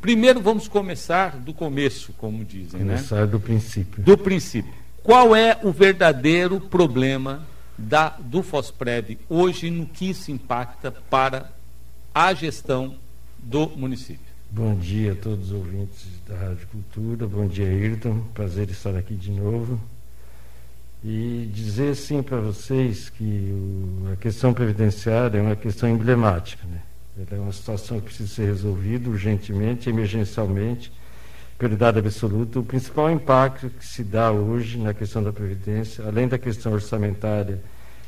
Primeiro vamos começar do começo, como dizem, né? Começar né? do princípio. Do princípio. Qual é o verdadeiro problema da, do FOSPREV hoje no que isso impacta para a gestão do município? Bom dia a todos os ouvintes da Rádio Cultura. Bom dia, Ayrton. Prazer estar aqui de novo. E dizer sim para vocês que o, a questão previdenciária é uma questão emblemática. Né? Ela é uma situação que precisa ser resolvida urgentemente, emergencialmente, prioridade absoluta. O principal impacto que se dá hoje na questão da Previdência, além da questão orçamentária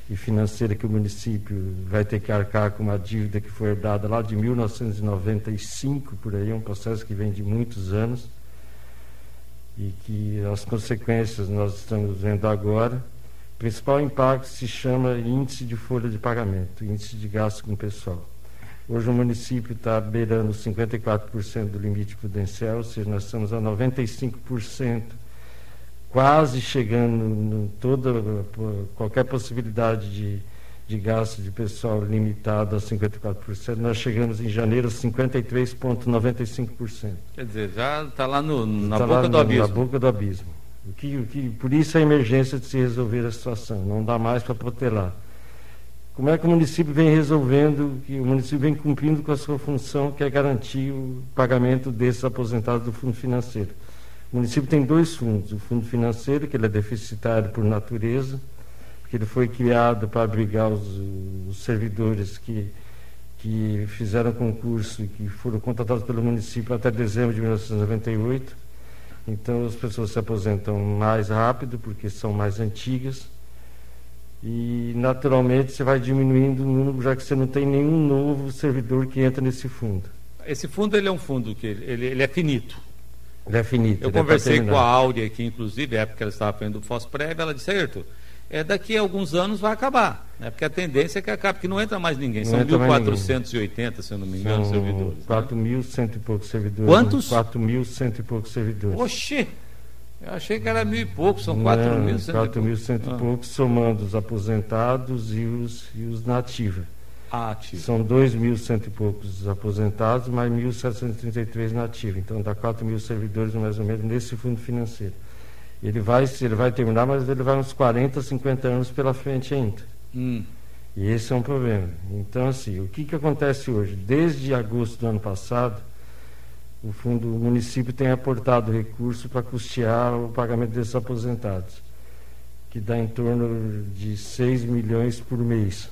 e financeira que o município vai ter que arcar com uma dívida que foi herdada lá de 1995, por aí, um processo que vem de muitos anos e que as consequências nós estamos vendo agora. O principal impacto se chama índice de folha de pagamento, índice de gasto com pessoal. Hoje o município está beirando 54% do limite prudencial, ou seja, nós estamos a 95%, quase chegando em toda qualquer possibilidade de de gasto de pessoal limitado a 54%, nós chegamos em janeiro a 53,95%. Quer dizer, já está lá no, na tá boca do abismo. Na boca do abismo. O que, o que, por isso a emergência de se resolver a situação, não dá mais para protelar. Como é que o município vem resolvendo, que o município vem cumprindo com a sua função, que é garantir o pagamento desses aposentados do fundo financeiro? O município tem dois fundos, o fundo financeiro, que ele é deficitário por natureza, que ele foi criado para abrigar os, os servidores que, que fizeram concurso e que foram contratados pelo município até dezembro de 1998. Então as pessoas se aposentam mais rápido porque são mais antigas e naturalmente você vai diminuindo o número já que você não tem nenhum novo servidor que entra nesse fundo. Esse fundo ele é um fundo que ele, ele é finito. Ele é finito. Eu é conversei com a Áurea aqui, inclusive, época que ela estava fazendo o FOSPREV, ela disse, Ayrton, é, daqui a alguns anos vai acabar. Né? Porque a tendência é que acabe, porque não entra mais ninguém. São 1.480, se eu não me engano, São servidores. 4.100 né? e poucos servidores. Quantos? 4.100 e poucos servidores. Oxê! Eu achei que era mil e poucos, são 4.100 4.100 e, ah. poucos, somando os aposentados e os, e os nativos. Ah. São 2.100 e poucos aposentados, mais 1.733 nativos. Então dá 4 mil servidores mais ou menos nesse fundo financeiro. Ele vai, ele vai terminar, mas ele vai uns 40, 50 anos pela frente ainda. Hum. E esse é um problema. Então, assim, o que, que acontece hoje? Desde agosto do ano passado, o fundo, o município tem aportado recurso para custear o pagamento desses aposentados, que dá em torno de 6 milhões por mês.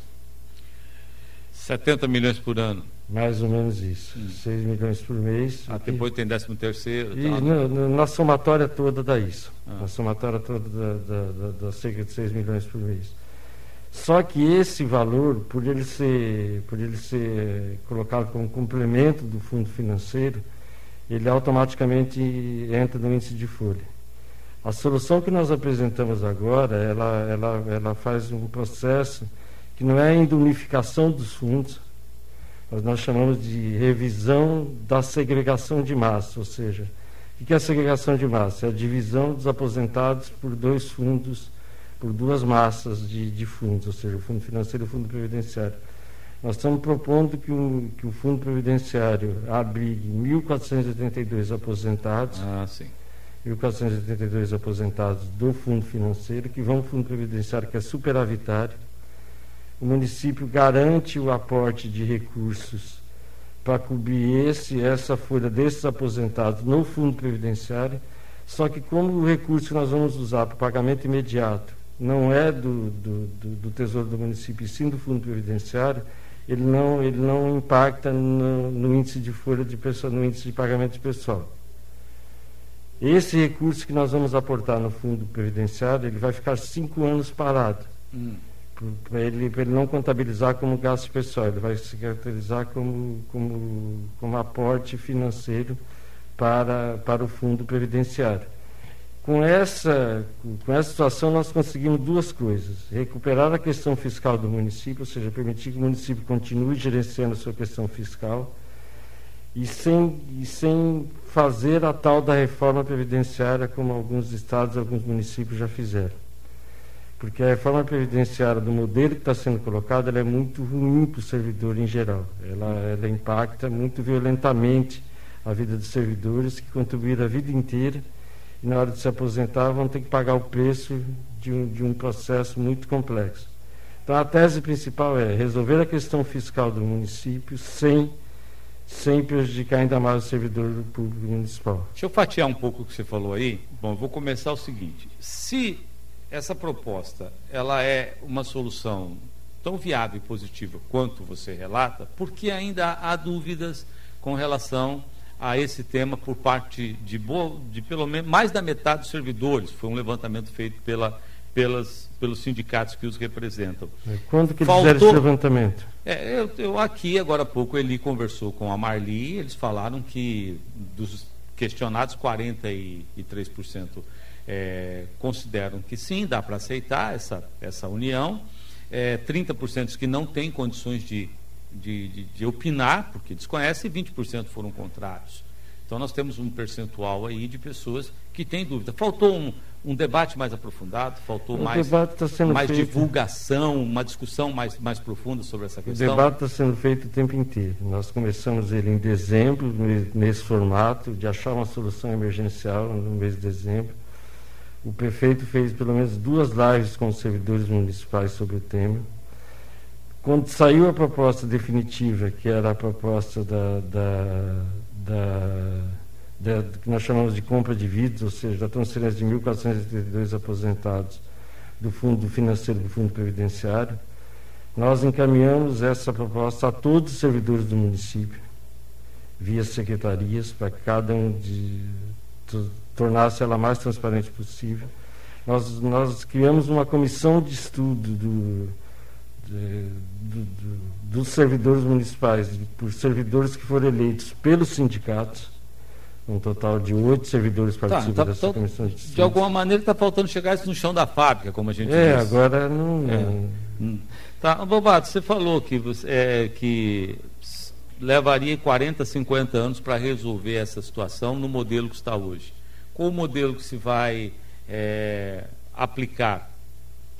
70 milhões por ano. Mais ou menos isso. Hum. 6 milhões por mês. Ah, depois tem 13 terceiro. E tá. no, no, na somatória toda dá isso. Ah. Na somatória toda da, da, da, da cerca de 6 milhões por mês. Só que esse valor, por ele ser, por ele ser colocado como complemento do fundo financeiro, ele automaticamente entra no índice de folha. A solução que nós apresentamos agora, ela, ela, ela faz um processo que não é ainda unificação dos fundos, mas nós chamamos de revisão da segregação de massa, ou seja, o que é a segregação de massa? É a divisão dos aposentados por dois fundos, por duas massas de, de fundos, ou seja, o fundo financeiro e o fundo previdenciário. Nós estamos propondo que o, que o fundo previdenciário abrigue 1.482 aposentados. Ah, sim. 1.482 aposentados do fundo financeiro, que vão ao fundo previdenciário, que é superavitário o município garante o aporte de recursos para cobrir esse, essa folha desses aposentados no fundo previdenciário, só que como o recurso que nós vamos usar para o pagamento imediato não é do, do, do, do Tesouro do município, e sim do fundo previdenciário, ele não, ele não impacta no, no índice de folha de pessoa, no índice de pagamento de pessoal. Esse recurso que nós vamos aportar no fundo previdenciário, ele vai ficar cinco anos parado. Hum para ele, ele não contabilizar como gasto pessoal, ele vai se caracterizar como, como, como aporte financeiro para, para o fundo previdenciário. Com essa, com essa situação, nós conseguimos duas coisas: recuperar a questão fiscal do município, ou seja, permitir que o município continue gerenciando a sua questão fiscal, e sem, e sem fazer a tal da reforma previdenciária, como alguns estados, alguns municípios já fizeram porque a reforma previdenciária do modelo que está sendo colocado ela é muito ruim para o servidor em geral. Ela, ela impacta muito violentamente a vida dos servidores que contribuíram a vida inteira e na hora de se aposentar vão ter que pagar o preço de um, de um processo muito complexo. Então a tese principal é resolver a questão fiscal do município sem, sem prejudicar ainda mais o servidor público municipal. Deixa eu fatiar um pouco o que você falou aí. Bom, vou começar o seguinte. Se essa proposta ela é uma solução tão viável e positiva quanto você relata, porque ainda há dúvidas com relação a esse tema por parte de, boa, de pelo menos mais da metade dos servidores. Foi um levantamento feito pela, pelas, pelos sindicatos que os representam. É, quando que Faltou, fizeram esse levantamento? É, eu, eu, aqui, agora há pouco, ele conversou com a Marli, eles falaram que dos questionados, 43% é, consideram que sim, dá para aceitar essa, essa união. É, 30% que não têm condições de de, de, de opinar, porque desconhece, e 20% foram contrários. Então nós temos um percentual aí de pessoas que têm dúvida. Faltou um, um debate mais aprofundado, faltou o mais, tá mais divulgação, uma discussão mais, mais profunda sobre essa questão. O debate está sendo feito o tempo inteiro. Nós começamos ele em dezembro, nesse formato, de achar uma solução emergencial no mês de dezembro. O prefeito fez pelo menos duas lives com os servidores municipais sobre o tema. Quando saiu a proposta definitiva, que era a proposta da, da, da, da que nós chamamos de compra de vidas, ou seja, da transferência de 1.482 aposentados do Fundo Financeiro do Fundo Previdenciário, nós encaminhamos essa proposta a todos os servidores do município, via secretarias, para que cada um de, tornasse ela mais transparente possível. Nós, nós criamos uma comissão de estudo do do, do, dos servidores municipais, por servidores que foram eleitos pelos sindicatos, um total de oito servidores tá, participam tá, tá, dessa comissão de De alguma maneira está faltando chegar isso no chão da fábrica, como a gente é, diz. É, agora não... É. Hum. Tá, Bobato, você falou que, você, é, que levaria 40, 50 anos para resolver essa situação no modelo que está hoje. Qual o modelo que se vai é, aplicar?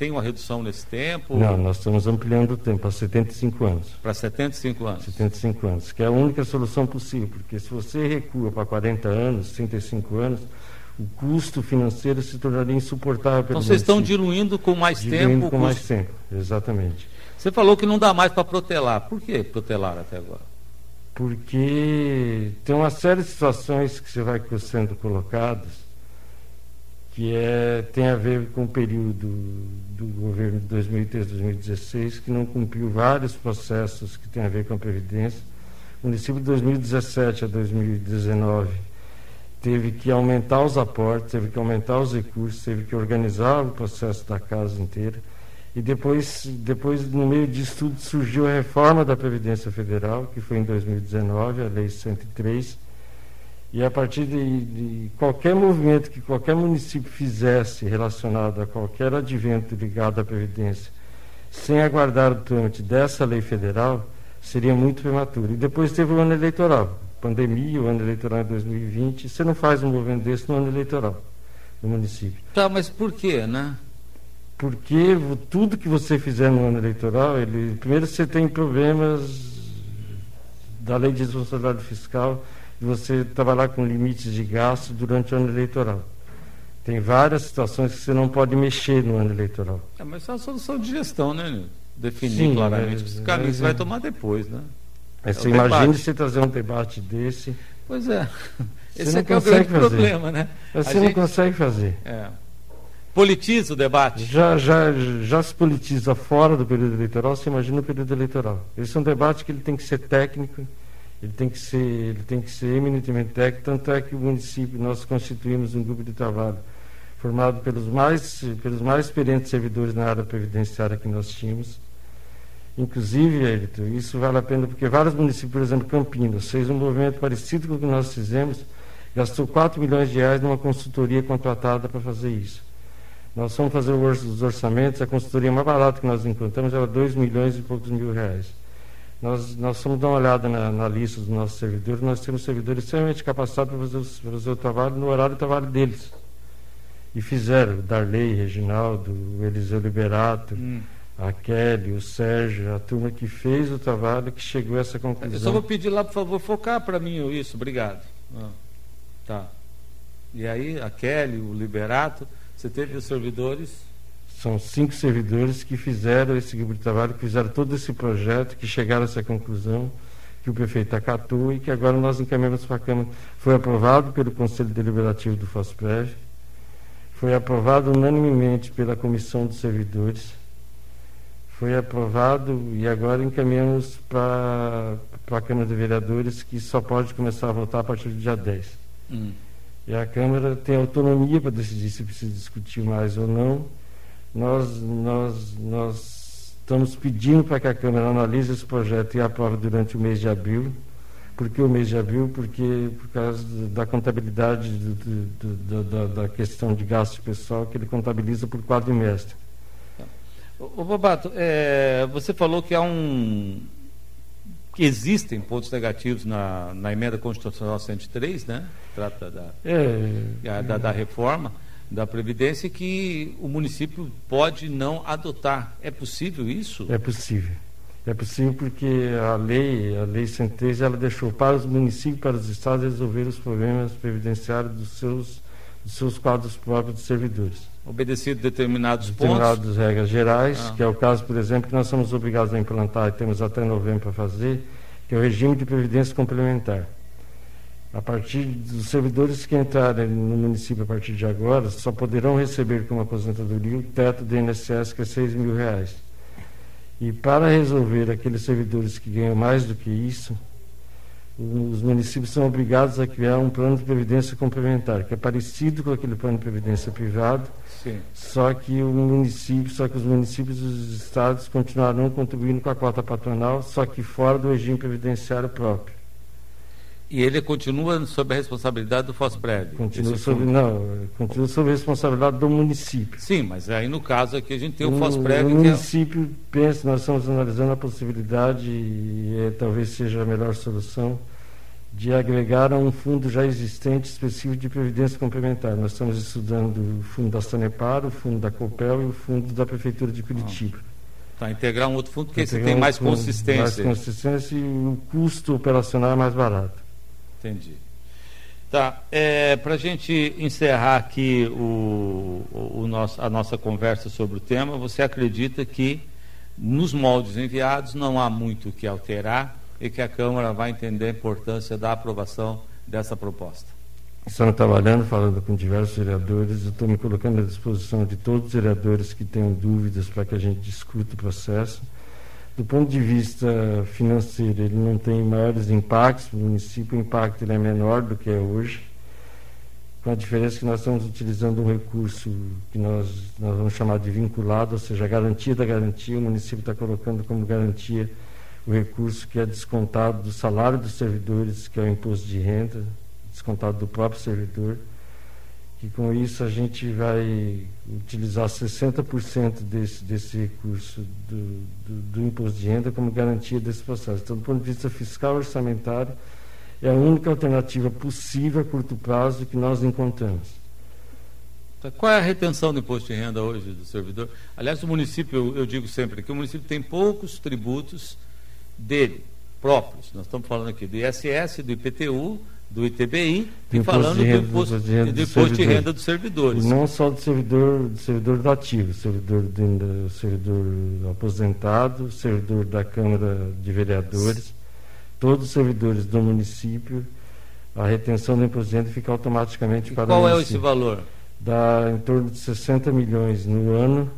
Tem uma redução nesse tempo? Não, nós estamos ampliando o tempo para 75 anos. Para 75 anos? 75 anos, que é a única solução possível, porque se você recua para 40 anos, 35 anos, o custo financeiro se tornaria insuportável. Então vocês estão diluindo com mais diluindo tempo? com mais tempo, exatamente. Você falou que não dá mais para protelar. Por que protelar até agora? Porque tem uma série de situações que você vai sendo colocadas que é, tem a ver com o período do governo de 2013 2016, que não cumpriu vários processos que têm a ver com a Previdência. O município de 2017 a 2019 teve que aumentar os aportes, teve que aumentar os recursos, teve que organizar o processo da casa inteira. E depois, depois no meio disso tudo, surgiu a reforma da Previdência Federal, que foi em 2019, a Lei 103, e a partir de, de, qualquer movimento que qualquer município fizesse relacionado a qualquer advento ligado à Previdência, sem aguardar o trâmite dessa lei federal, seria muito prematuro. E depois teve o ano eleitoral, pandemia, o ano eleitoral em 2020. Você não faz um movimento desse no ano eleitoral no município. Tá, mas por quê, né? Porque tudo que você fizer no ano eleitoral, ele, primeiro você tem problemas da lei de responsabilidade fiscal você trabalhar com limites de gasto durante o ano eleitoral. Tem várias situações que você não pode mexer no ano eleitoral. É, mas é uma solução de gestão, né? Definir Sim, claramente é, os caminhos você vai tomar depois, né? É, você imagina você trazer um debate desse. Pois é. Esse é, é o grande fazer. problema, né? Você gente... não consegue fazer. É. Politiza o debate? Já, já, já se politiza fora do período eleitoral, você imagina o período eleitoral. Esse é um debate que ele tem que ser técnico, ele tem que ser, ele tem que ser eminentemente técnico, tanto é que o município, nós constituímos um grupo de trabalho formado pelos mais, pelos mais experientes servidores na área previdenciária que nós tínhamos. Inclusive, Elito, isso vale a pena porque vários municípios, por exemplo, Campinas, fez um movimento parecido com o que nós fizemos, gastou 4 milhões de reais numa consultoria contratada para fazer isso. Nós fomos fazer os orçamentos, a consultoria mais barata que nós encontramos era 2 milhões e poucos mil reais. Nós, nós fomos dar uma olhada na, na, lista dos nossos servidores, nós temos servidores extremamente capacitados para fazer, para fazer o trabalho no horário do trabalho deles. E fizeram, Darley, Reginaldo, Eliseu Liberato, hum. a Kelly, o Sérgio, a turma que fez o trabalho, que chegou a essa conclusão. Eu só vou pedir lá, por favor, focar para mim isso, obrigado. Ah, tá. E aí, a Kelly, o Liberato, você teve os servidores? São cinco servidores que fizeram esse grupo de trabalho, que fizeram todo esse projeto, que chegaram a essa conclusão, que o prefeito acatou e que agora nós encaminhamos para a Câmara. Foi aprovado pelo Conselho Deliberativo do FOSPREV, foi aprovado unanimemente pela Comissão dos Servidores foi aprovado e agora encaminhamos para a Câmara de Vereadores, que só pode começar a votar a partir do dia 10. Hum. E a Câmara tem autonomia para decidir se precisa discutir mais ou não. Nós, nós, nós estamos pedindo para que a Câmara analise esse projeto e aprove durante o mês de abril. Por que o mês de abril? Porque por causa da contabilidade do, do, do, da, da questão de gasto pessoal que ele contabiliza por quadrimestre. O Bobato, é, você falou que há um que existem pontos negativos na, na emenda constitucional 103, né? Trata da, é, da, da, reforma da Previdência que o município pode não adotar. É possível isso? É possível. É possível porque a lei, a lei 103, ela deixou para os municípios, para os estados resolver os problemas previdenciários dos seus, dos seus quadros próprios de servidores obedecido determinados, determinados pontos? regras gerais, ah. que é o caso, por exemplo, que nós somos obrigados a implantar e temos até novembro para fazer, que é o regime de previdência complementar. A partir dos servidores que entrarem no município a partir de agora, só poderão receber como aposentadoria o teto do INSS, que é 6 mil reais. E para resolver aqueles servidores que ganham mais do que isso, os municípios são obrigados a criar um plano de previdência complementar, que é parecido com aquele plano de previdência privado, Sim. só que o município, só que os municípios e os estados continuarão contribuindo com a cota patronal, só que fora do regime previdenciário próprio. E ele continua sob a responsabilidade do FOSPREV? Continua sob, não, continua sob a responsabilidade do município. Sim, mas aí no caso aqui a gente tem o, FOSPREV... O município é... pensa, nós estamos analisando a possibilidade, e é, talvez seja a melhor solução, de agregar a um fundo já existente específico de previdência complementar. Nós estamos estudando o fundo da Sanepar, o fundo da Copel e o fundo da Prefeitura de Curitiba. Tá, integrar um outro fundo porque esse tem mais consistência. Mais consistência e o custo operacional é mais barato. Entendi. Tá, é, para a gente encerrar aqui o, o, nosso, a nossa conversa sobre o tema, você acredita que nos moldes enviados não há muito o que alterar, e que a Câmara vai entender a importância da aprovação dessa proposta. Estamos trabalhando, falando com diversos vereadores, estou me colocando à disposição de todos os vereadores que tenham dúvidas para que a gente discuta o processo. Do ponto de vista financeiro, ele não tem maiores impactos, o município o impacto ele é menor do que é hoje, com a diferença que nós estamos utilizando um recurso que nós, nós vamos chamar de vinculado, ou seja, a garantia da garantia, o município está colocando como garantia o recurso que é descontado do salário dos servidores, que é o imposto de renda, descontado do próprio servidor, que com isso a gente vai utilizar 60% desse, desse recurso do, do, do, imposto de renda como garantia desse processo. Então, do ponto de vista fiscal orçamentário, é a única alternativa possível a curto prazo que nós encontramos. Tá, qual é a retenção do imposto de renda hoje do servidor? Aliás, o município, eu, digo sempre que o município tem poucos tributos dele, próprios. Nós estamos falando aqui do ISS, do IPTU, do ITBI e falando do imposto, de renda, do imposto de renda dos servidores. não só do servidor, do servidor ativo, servidor, do, servidor aposentado, servidor da Câmara de Vereadores, todos os servidores do município, a retenção do imposto de renda fica automaticamente e para qual o Qual é esse valor? Dá em torno de 60 milhões no ano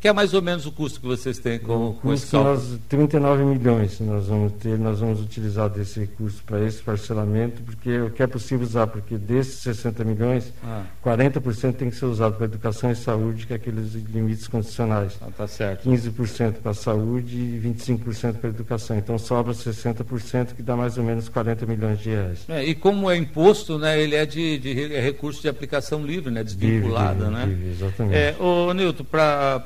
que é mais ou menos o custo que vocês têm com, com esse cálculo? Nós, 39 milhões nós vamos ter, nós vamos utilizar desse recurso para esse parcelamento, porque o que é possível usar, porque desses 60 milhões, ah. 40% tem que ser usado para educação e saúde, que é aqueles limites condicionais. Ah, tá certo. 15% para a saúde e 25% para a educação. Então sobra 60%, que dá mais ou menos 40 milhões de reais. É, e como é imposto, né, ele é de, de é recurso de aplicação livre, né, desvinculada, livre, né? Livre, exatamente. É, ô, Nilton, para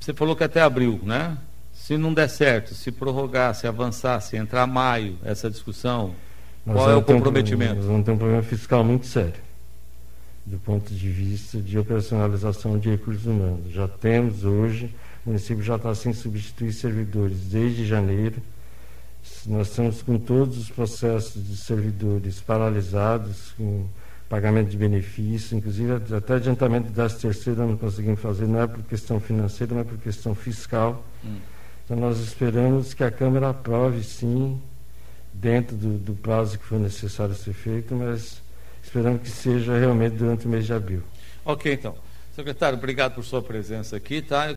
você falou que até abril, né? Se não der certo, se prorrogar, se avançar, se entrar maio, essa discussão, nós qual é o comprometimento? Um, nós vamos ter um problema fiscal muito sério, do ponto de vista de operacionalização de recursos humanos. Já temos hoje o município já está sem substituir servidores desde janeiro. Nós estamos com todos os processos de servidores paralisados, com pagamento de benefícios, inclusive até adiantamento das terceiras não conseguimos fazer, não é por questão financeira, mas por questão fiscal. Hum. Então nós esperamos que a Câmara aprove sim, dentro do, do prazo que for necessário ser feito, mas esperamos que seja realmente durante o mês de abril. Ok, então. Secretário, obrigado por sua presença aqui, tá?